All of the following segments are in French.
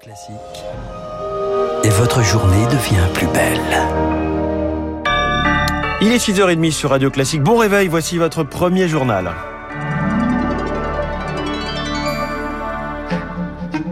Classique. Et votre journée devient plus belle. Il est 6h30 sur Radio Classique. Bon réveil, voici votre premier journal.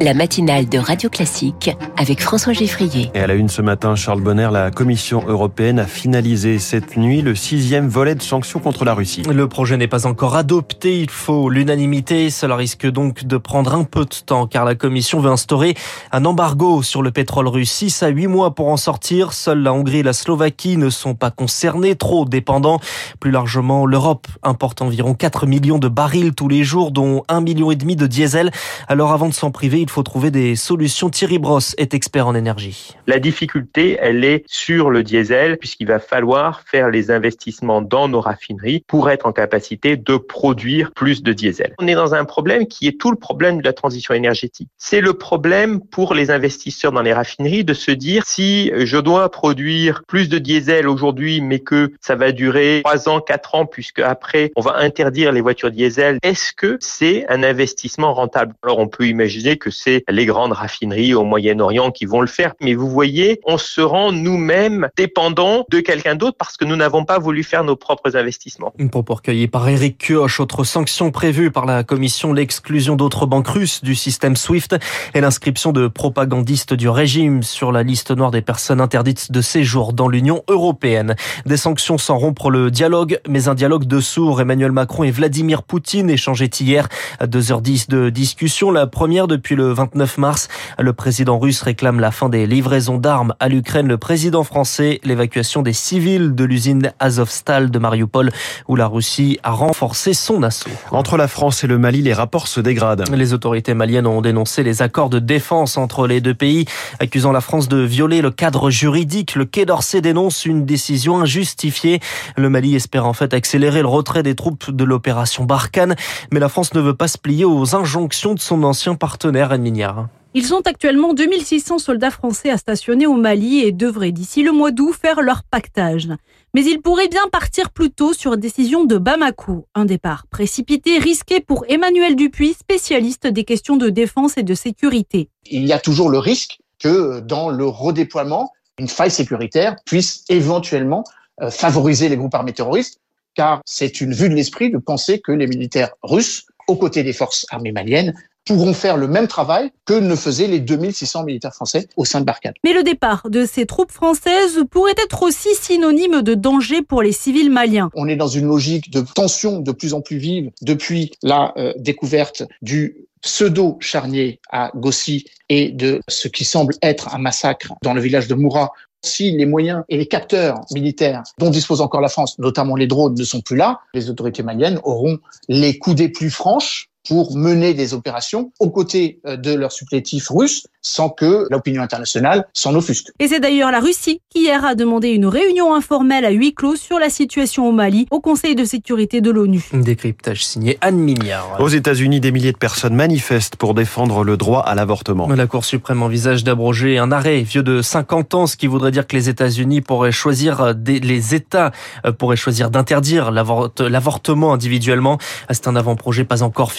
La matinale de Radio Classique avec François Geffrier. Et à la une ce matin, Charles Bonner, la Commission européenne a finalisé cette nuit le sixième volet de sanctions contre la Russie. Le projet n'est pas encore adopté, il faut l'unanimité. Cela risque donc de prendre un peu de temps car la Commission veut instaurer un embargo sur le pétrole russe. 6 à 8 mois pour en sortir. Seules la Hongrie et la Slovaquie ne sont pas concernées, trop dépendants. Plus largement, l'Europe importe environ 4 millions de barils tous les jours, dont 1,5 million et demi de diesel. Alors avant de s'en priver, il faut trouver des solutions. Thierry Brosse est expert en énergie. La difficulté, elle est sur le diesel, puisqu'il va falloir faire les investissements dans nos raffineries pour être en capacité de produire plus de diesel. On est dans un problème qui est tout le problème de la transition énergétique. C'est le problème pour les investisseurs dans les raffineries de se dire si je dois produire plus de diesel aujourd'hui, mais que ça va durer 3 ans, 4 ans, puisque après on va interdire les voitures diesel, est-ce que c'est un investissement rentable? Alors on peut imaginer que c'est les grandes raffineries au Moyen-Orient qui vont le faire. Mais vous voyez, on se rend nous-mêmes dépendants de quelqu'un d'autre parce que nous n'avons pas voulu faire nos propres investissements. Une propos recueilli par Eric Kioch. Autre sanction prévue par la Commission, l'exclusion d'autres banques russes du système SWIFT et l'inscription de propagandistes du régime sur la liste noire des personnes interdites de séjour dans l'Union européenne. Des sanctions sans rompre le dialogue, mais un dialogue de sourds. Emmanuel Macron et Vladimir Poutine échangeaient hier à 2h10 de discussion. La première depuis le 29 mars. Le président russe réclame la fin des livraisons d'armes à l'Ukraine. Le président français, l'évacuation des civils de l'usine Azovstal de Mariupol, où la Russie a renforcé son assaut. Entre la France et le Mali, les rapports se dégradent. Les autorités maliennes ont dénoncé les accords de défense entre les deux pays, accusant la France de violer le cadre juridique. Le Quai d'Orsay dénonce une décision injustifiée. Le Mali espère en fait accélérer le retrait des troupes de l'opération Barkhane, mais la France ne veut pas se plier aux injonctions de son ancien partenaire Mignard. Ils sont actuellement 2600 soldats français à stationner au Mali et devraient d'ici le mois d'août faire leur pactage. Mais ils pourraient bien partir plus tôt sur décision de Bamako. Un départ précipité, risqué pour Emmanuel Dupuis, spécialiste des questions de défense et de sécurité. Il y a toujours le risque que dans le redéploiement, une faille sécuritaire puisse éventuellement euh, favoriser les groupes armés terroristes, car c'est une vue de l'esprit de penser que les militaires russes, aux côtés des forces armées maliennes, pourront faire le même travail que ne faisaient les 2600 militaires français au sein de Barkhane. Mais le départ de ces troupes françaises pourrait être aussi synonyme de danger pour les civils maliens. On est dans une logique de tension de plus en plus vive depuis la euh, découverte du pseudo-charnier à Gossi et de ce qui semble être un massacre dans le village de Moura si les moyens et les capteurs militaires dont dispose encore la France, notamment les drones, ne sont plus là, les autorités maliennes auront les coudées plus franches pour mener des opérations aux côtés euh, de leurs supplétifs russes sans que l'opinion internationale s'en offusque. Et c'est d'ailleurs la Russie qui hier a demandé une réunion informelle à huis clos sur la situation au Mali au Conseil de sécurité de l'ONU. Décryptage signé Anne Mignard. Aux États-Unis, des milliers de personnes manifestent pour défendre le droit à l'avortement. La Cour suprême envisage d'abroger un arrêt vieux de 50 ans, ce qui voudrait dire que les États-Unis pourraient choisir, les États euh, pourraient choisir d'interdire l'avortement individuellement. C'est un avant-projet pas encore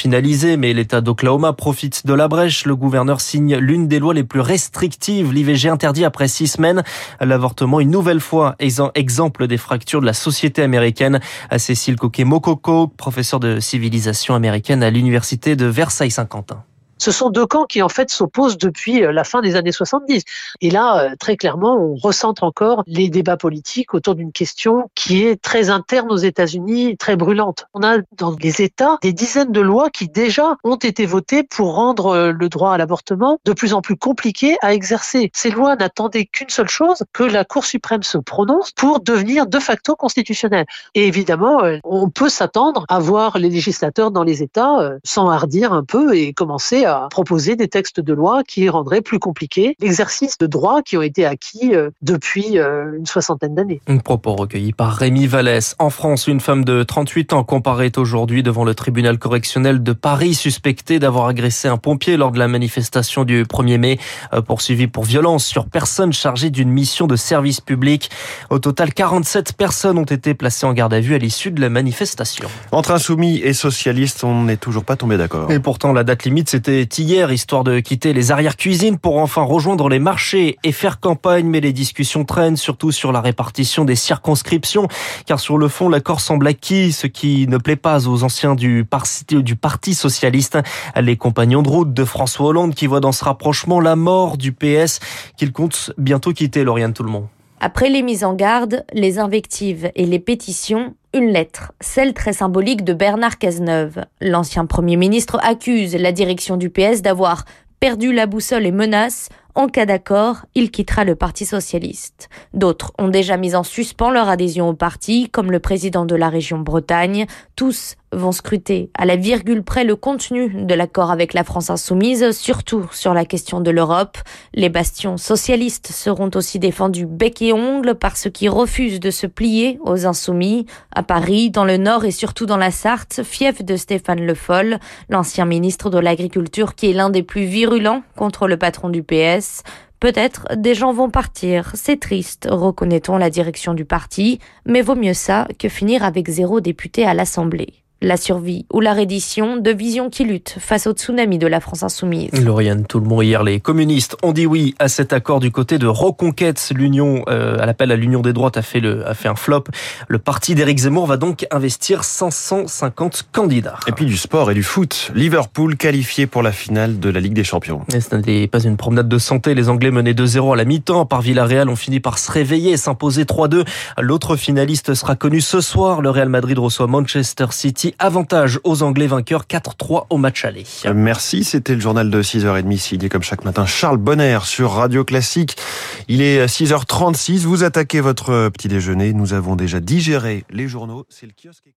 mais l'État d'Oklahoma profite de la brèche. Le gouverneur signe l'une des lois les plus restrictives. L'IVG interdit après six semaines. L'avortement, une nouvelle fois, exemple des fractures de la société américaine. Cécile Coquet-Mokoko, professeur de civilisation américaine à l'université de Versailles-Saint-Quentin ce sont deux camps qui en fait s'opposent depuis euh, la fin des années 70. Et là, euh, très clairement, on recentre encore les débats politiques autour d'une question qui est très interne aux États-Unis, très brûlante. On a dans les États des dizaines de lois qui déjà ont été votées pour rendre euh, le droit à l'avortement de plus en plus compliqué à exercer. Ces lois n'attendaient qu'une seule chose, que la Cour suprême se prononce pour devenir de facto constitutionnelle. Et évidemment, on peut s'attendre à voir les législateurs dans les États s'enhardir un peu et commencer à proposer des textes de loi qui rendraient plus compliqué l'exercice de droits qui ont été acquis euh, depuis euh, une soixantaine d'années. Un propos recueilli par Rémi Vallès. En France, une femme de 38 ans comparaît aujourd'hui devant le tribunal correctionnel de Paris, suspectée d'avoir agressé un pompier lors de la manifestation du 1er mai, euh, poursuivie pour violence sur personne chargée d'une mission de service public. Au total, 47 personnes ont été placées en garde à vue à l'issue de la manifestation. Entre insoumis et socialistes, on n'est toujours pas tombé d'accord. Et pourtant, la date limite, c'était c'était hier, histoire de quitter les arrières-cuisines pour enfin rejoindre les marchés et faire campagne. Mais les discussions traînent, surtout sur la répartition des circonscriptions. Car sur le fond, l'accord semble acquis, ce qui ne plaît pas aux anciens du Parti, Socialiste. Les compagnons de route de François Hollande qui voient dans ce rapprochement la mort du PS qu'il compte bientôt quitter, Lauriane Tout le monde. Après les mises en garde, les invectives et les pétitions, une lettre, celle très symbolique de Bernard Cazeneuve. L'ancien Premier ministre accuse la direction du PS d'avoir perdu la boussole et menace en cas d'accord, il quittera le Parti socialiste. D'autres ont déjà mis en suspens leur adhésion au parti, comme le président de la région Bretagne. Tous vont scruter à la virgule près le contenu de l'accord avec la France insoumise, surtout sur la question de l'Europe. Les bastions socialistes seront aussi défendus bec et ongle par ceux qui refusent de se plier aux insoumis. À Paris, dans le Nord et surtout dans la Sarthe, fief de Stéphane Le Foll, l'ancien ministre de l'Agriculture qui est l'un des plus virulents contre le patron du PS. Peut-être des gens vont partir, c'est triste, reconnaît-on la direction du parti, mais vaut mieux ça que finir avec zéro député à l'Assemblée la survie ou la reddition de visions qui luttent face au tsunami de la France insoumise. Lauriane, tout le monde hier, les communistes ont dit oui à cet accord du côté de Reconquête. L'union, euh, à l'appel à l'union des droites, a fait, le, a fait un flop. Le parti d'Éric Zemmour va donc investir 550 candidats. Et puis du sport et du foot. Liverpool qualifié pour la finale de la Ligue des Champions. Et ce n'est pas une promenade de santé. Les Anglais menaient 2-0 à la mi-temps par Villarreal ont fini par se réveiller et s'imposer 3-2. L'autre finaliste sera connu ce soir. Le Real Madrid reçoit Manchester City avantage aux Anglais vainqueurs 4-3 au match aller. Merci, c'était le journal de 6h30 signé comme chaque matin Charles Bonner sur Radio Classique. Il est 6h36, vous attaquez votre petit déjeuner, nous avons déjà digéré les journaux, c'est le kiosque